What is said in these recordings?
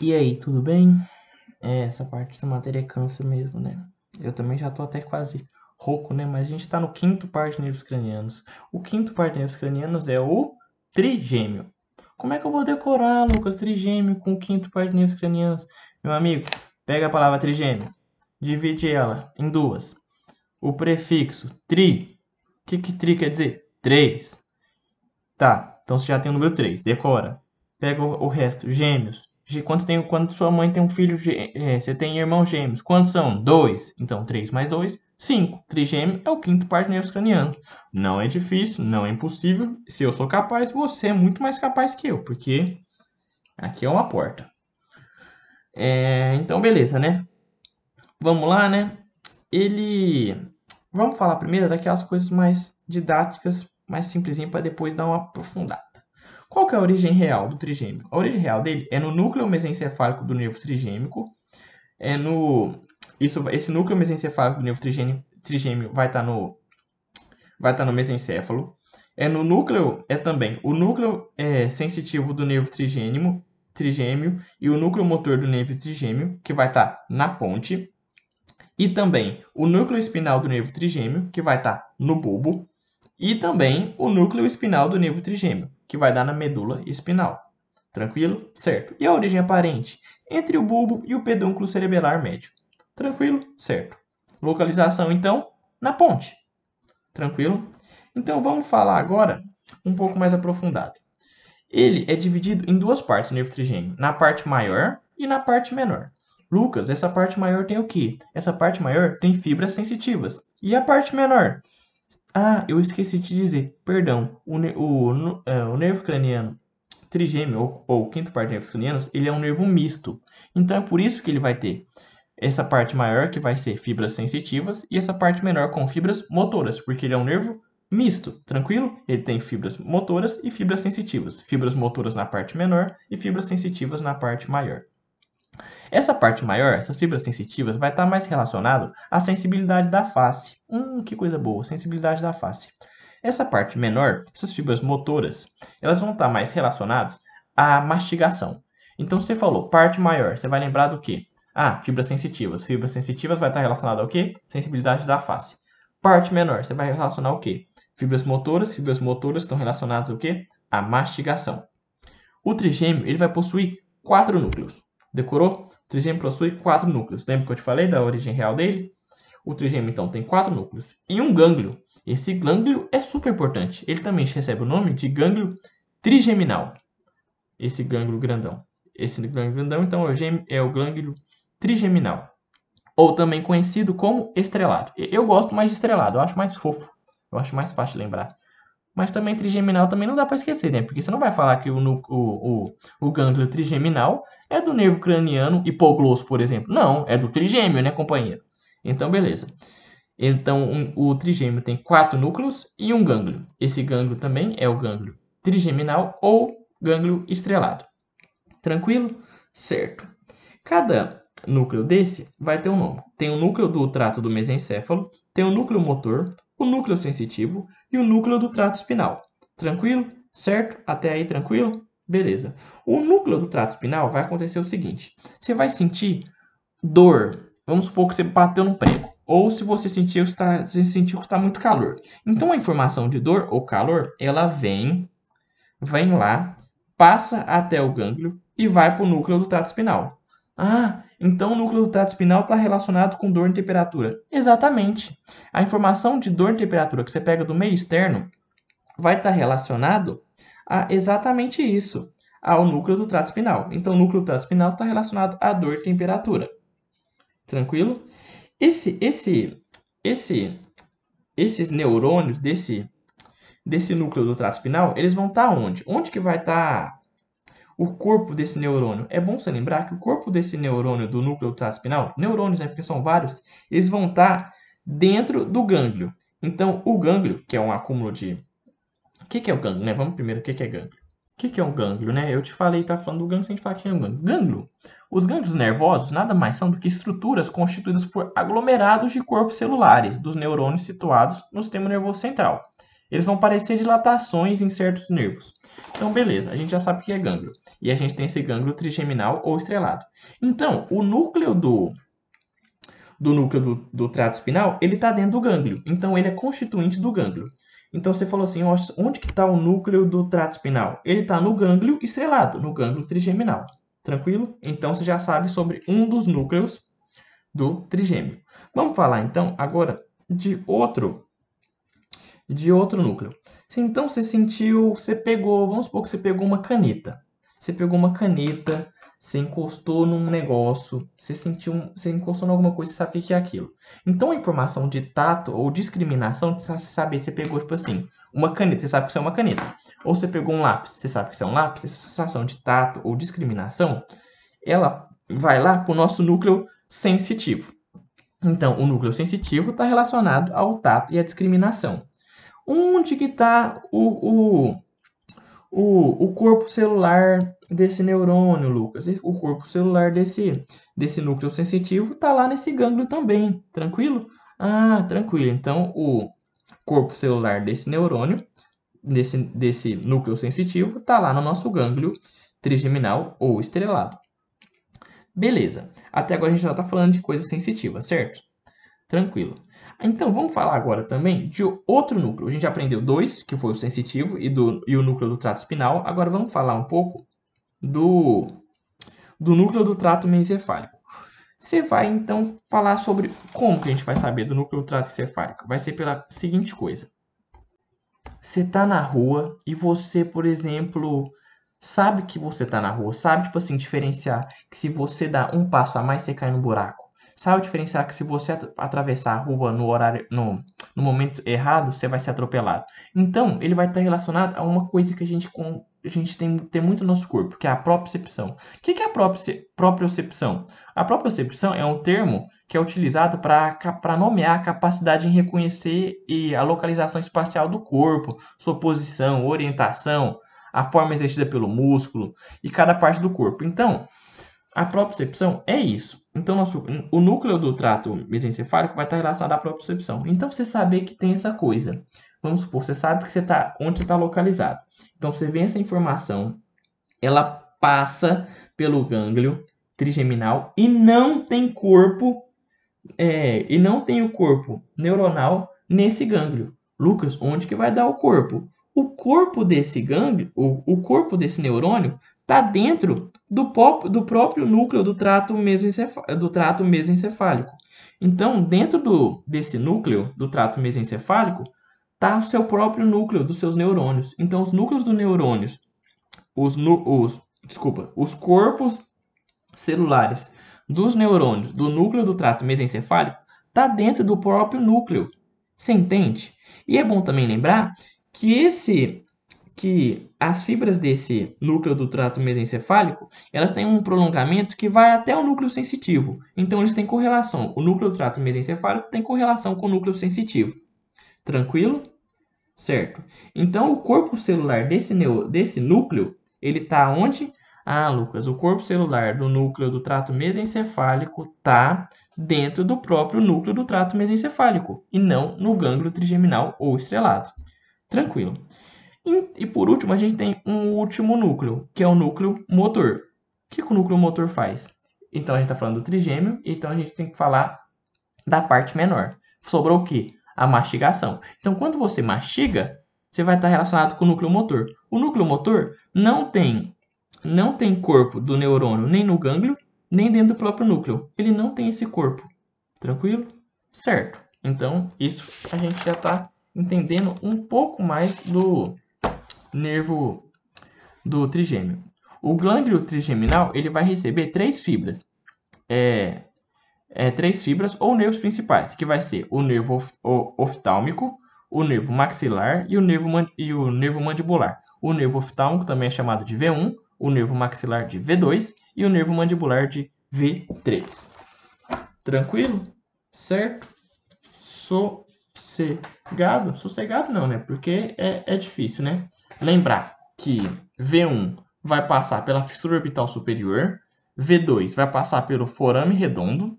E aí, tudo bem? É, essa parte dessa matéria cansa mesmo, né? Eu também já tô até quase rouco, né? Mas a gente tá no quinto par de nervos cranianos. O quinto par de nervos cranianos é o trigêmeo. Como é que eu vou decorar, Lucas, trigêmeo com o quinto par de nervos cranianos? Meu amigo, pega a palavra trigêmeo, divide ela em duas. O prefixo tri, o que, que tri quer dizer? Três. Tá, então você já tem o número 3, decora. Pega o resto, gêmeos, quando, tem, quando sua mãe tem um filho, é, você tem irmãos gêmeos. Quantos são? Dois. Então, 3 mais 2, 5. Trigêmeo é o quinto par de nervos cranianos. Não é difícil, não é impossível. Se eu sou capaz, você é muito mais capaz que eu, porque aqui é uma porta. É, então, beleza, né? Vamos lá, né? Ele... Vamos falar primeiro daquelas coisas mais didáticas, mais simplesinho, para depois dar uma aprofundada. Qual que é a origem real do trigêmeo? A origem real dele é no núcleo mesencefálico do nervo trigêmico. É no isso, esse núcleo mesencefálico do nervo trigêmeo, trigêmeo vai estar tá no vai estar tá no mesencéfalo. É no núcleo é também o núcleo é, sensitivo do nervo trigêmeo, trigêmeo e o núcleo motor do nervo trigêmeo, que vai estar tá na ponte. E também o núcleo espinal do nervo trigêmeo, que vai estar tá no bulbo. E também o núcleo espinal do nervo trigêmeo, que vai dar na medula espinal. Tranquilo? Certo. E a origem aparente? Entre o bulbo e o pedúnculo cerebelar médio. Tranquilo? Certo. Localização, então, na ponte. Tranquilo? Então, vamos falar agora um pouco mais aprofundado. Ele é dividido em duas partes, o nervo trigêmeo. Na parte maior e na parte menor. Lucas, essa parte maior tem o quê? Essa parte maior tem fibras sensitivas. E a parte menor? Ah, eu esqueci de dizer, perdão, o, o, é, o nervo craniano trigêmeo, ou, ou quinto par de nervos cranianos, ele é um nervo misto. Então é por isso que ele vai ter essa parte maior, que vai ser fibras sensitivas, e essa parte menor com fibras motoras, porque ele é um nervo misto, tranquilo? Ele tem fibras motoras e fibras sensitivas. Fibras motoras na parte menor e fibras sensitivas na parte maior. Essa parte maior, essas fibras sensitivas, vai estar mais relacionado à sensibilidade da face. Hum, que coisa boa, sensibilidade da face. Essa parte menor, essas fibras motoras, elas vão estar mais relacionadas à mastigação. Então, você falou parte maior, você vai lembrar do quê? Ah, fibras sensitivas. Fibras sensitivas vai estar relacionada ao quê? Sensibilidade da face. Parte menor, você vai relacionar o quê? Fibras motoras. Fibras motoras estão relacionadas ao quê? À mastigação. O trigêmeo ele vai possuir quatro núcleos. Decorou? trigêmeo possui quatro núcleos. Lembra que eu te falei da origem real dele? O trigêmeo, então, tem quatro núcleos. E um gânglio. Esse gânglio é super importante. Ele também recebe o nome de gânglio trigeminal. Esse gânglio grandão. Esse gânglio grandão, então, é o é gânglio trigeminal. Ou também conhecido como estrelado. Eu gosto mais de estrelado, eu acho mais fofo. Eu acho mais fácil de lembrar. Mas também trigeminal também não dá para esquecer, né? Porque você não vai falar que o, o, o, o gânglio trigeminal é do nervo craniano hipoglosso, por exemplo. Não, é do trigêmeo, né, companheiro? Então, beleza. Então, um, o trigêmeo tem quatro núcleos e um gânglio. Esse gânglio também é o gânglio trigeminal ou gânglio estrelado. Tranquilo? Certo. Cada núcleo desse vai ter um nome. Tem o núcleo do trato do mesencéfalo, tem o núcleo motor, o núcleo sensitivo e o núcleo do trato espinal. Tranquilo? Certo? Até aí tranquilo? Beleza. O núcleo do trato espinal vai acontecer o seguinte: você vai sentir dor. Vamos supor que você bateu no prego. Ou se você sentiu que está, você sentiu que está muito calor. Então a informação de dor ou calor, ela vem, vem lá, passa até o gânglio e vai para o núcleo do trato espinal. Ah, então o núcleo do trato espinal está relacionado com dor e temperatura. Exatamente. A informação de dor e temperatura que você pega do meio externo vai estar tá relacionado a exatamente isso, ao núcleo do trato espinal. Então o núcleo do trato espinal está relacionado à dor e temperatura. Tranquilo? Esse, esse, esse, esses neurônios desse, desse núcleo do trato espinal, eles vão estar tá onde? Onde que vai estar tá o corpo desse neurônio. É bom você lembrar que o corpo desse neurônio do núcleo trato espinal, neurônios, né, porque são vários, eles vão estar dentro do gânglio. Então, o gânglio, que é um acúmulo de... O que, que é o gânglio, né? Vamos primeiro, o que, que é gânglio? O que, que é um gânglio, né? Eu te falei, tá falando do gânglio, sem a gente fala que é um gânglio. Gânglio. Os gânglios nervosos nada mais são do que estruturas constituídas por aglomerados de corpos celulares dos neurônios situados no sistema nervoso central. Eles vão parecer dilatações em certos nervos. Então, beleza, a gente já sabe o que é gânglio. E a gente tem esse gânglio trigeminal ou estrelado. Então, o núcleo do, do núcleo do, do trato espinal, ele está dentro do gânglio. Então, ele é constituinte do gânglio. Então, você falou assim, onde que está o núcleo do trato espinal? Ele está no gânglio estrelado, no gânglio trigeminal. Tranquilo? Então, você já sabe sobre um dos núcleos do trigêmeo. Vamos falar, então, agora de outro de outro núcleo. Se então você sentiu, você pegou, vamos supor que você pegou uma caneta. Você pegou uma caneta, você encostou num negócio, você sentiu, você encostou em alguma coisa, você sabe o que é aquilo. Então a informação de tato ou discriminação, você saber, você pegou tipo assim, uma caneta, você sabe que isso é uma caneta. Ou você pegou um lápis, você sabe que isso é um lápis. Essa sensação de tato ou discriminação, ela vai lá para o nosso núcleo sensitivo. Então, o núcleo sensitivo está relacionado ao tato e à discriminação. Onde que está o, o, o, o corpo celular desse neurônio, Lucas? O corpo celular desse, desse núcleo sensitivo está lá nesse gânglio também, tranquilo? Ah, tranquilo. Então, o corpo celular desse neurônio, desse, desse núcleo sensitivo, está lá no nosso gânglio trigeminal ou estrelado. Beleza. Até agora a gente já está falando de coisa sensitiva, certo? Tranquilo. Então, vamos falar agora também de outro núcleo. A gente aprendeu dois, que foi o sensitivo e, do, e o núcleo do trato espinal. Agora vamos falar um pouco do, do núcleo do trato mesencefálico. Você vai, então, falar sobre como que a gente vai saber do núcleo do trato encefálico. Vai ser pela seguinte coisa. Você está na rua e você, por exemplo, sabe que você está na rua, sabe, tipo assim, diferenciar que se você dá um passo a mais, você cai no buraco Sabe diferenciar que se você atravessar a rua no horário, no, no momento errado, você vai ser atropelado. Então, ele vai estar relacionado a uma coisa que a gente, a gente tem, tem muito no nosso corpo, que é a propriocepção. O que é a propriocepção? A propriocepção é um termo que é utilizado para nomear a capacidade em reconhecer e a localização espacial do corpo, sua posição, orientação, a forma exercida pelo músculo e cada parte do corpo. Então, a propriocepção é isso. Então, nosso, o núcleo do trato mesencefálico vai estar relacionado à propriocepção. Então, você saber que tem essa coisa. Vamos supor, você sabe que você tá, onde você está localizado. Então, você vê essa informação, ela passa pelo gânglio trigeminal e não tem corpo, é, e não tem o corpo neuronal nesse gânglio. Lucas, onde que vai dar o corpo? O corpo desse gânglio, o, o corpo desse neurônio, está dentro do, do, próprio núcleo do trato, do trato mesencefálico. Então, dentro do, desse núcleo do trato mesencefálico, está o seu próprio núcleo dos seus neurônios. Então, os núcleos dos neurônios, os, os, desculpa, os corpos celulares dos neurônios do núcleo do trato mesencefálico está dentro do próprio núcleo. Você entende? E é bom também lembrar que esse que as fibras desse núcleo do trato mesencefálico, elas têm um prolongamento que vai até o núcleo sensitivo. Então eles têm correlação. O núcleo do trato mesencefálico tem correlação com o núcleo sensitivo. Tranquilo? Certo. Então o corpo celular desse, desse núcleo, ele está onde? Ah, Lucas, o corpo celular do núcleo do trato mesencefálico está dentro do próprio núcleo do trato mesencefálico e não no gânglio trigeminal ou estrelado. Tranquilo. E, por último, a gente tem um último núcleo, que é o núcleo motor. O que, que o núcleo motor faz? Então, a gente está falando do trigêmeo, então a gente tem que falar da parte menor. Sobrou o que? A mastigação. Então, quando você mastiga, você vai estar relacionado com o núcleo motor. O núcleo motor não tem, não tem corpo do neurônio nem no gânglio, nem dentro do próprio núcleo. Ele não tem esse corpo. Tranquilo? Certo. Então, isso a gente já está entendendo um pouco mais do, nervo do trigêmeo. O glândulo trigeminal ele vai receber três fibras, é, é, três fibras ou nervos principais, que vai ser o nervo of, o, oftálmico, o nervo maxilar e o nervo, e o nervo mandibular. O nervo oftálmico também é chamado de V1, o nervo maxilar de V2 e o nervo mandibular de V3. Tranquilo? Certo? Sossegado? Sossegado não, né? Porque é, é difícil, né? Lembrar que V1 vai passar pela fissura orbital superior, V2 vai passar pelo forame redondo,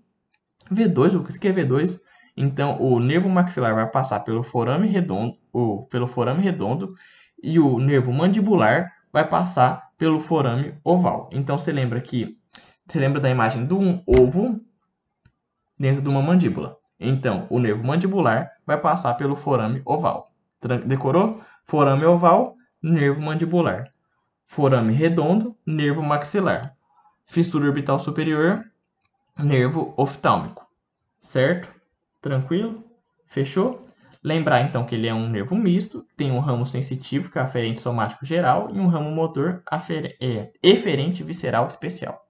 V2, o que é V2? Então, o nervo maxilar vai passar pelo forame redondo, ou pelo forame redondo, e o nervo mandibular vai passar pelo forame oval. Então, você lembra que você lembra da imagem de um ovo dentro de uma mandíbula. Então, o nervo mandibular vai passar pelo forame oval. Decorou? Forame oval, nervo mandibular. Forame redondo, nervo maxilar. Fissura orbital superior, nervo oftálmico. Certo? Tranquilo? Fechou? Lembrar então que ele é um nervo misto, tem um ramo sensitivo, que é aferente somático geral, e um ramo motor afer... é, eferente visceral especial.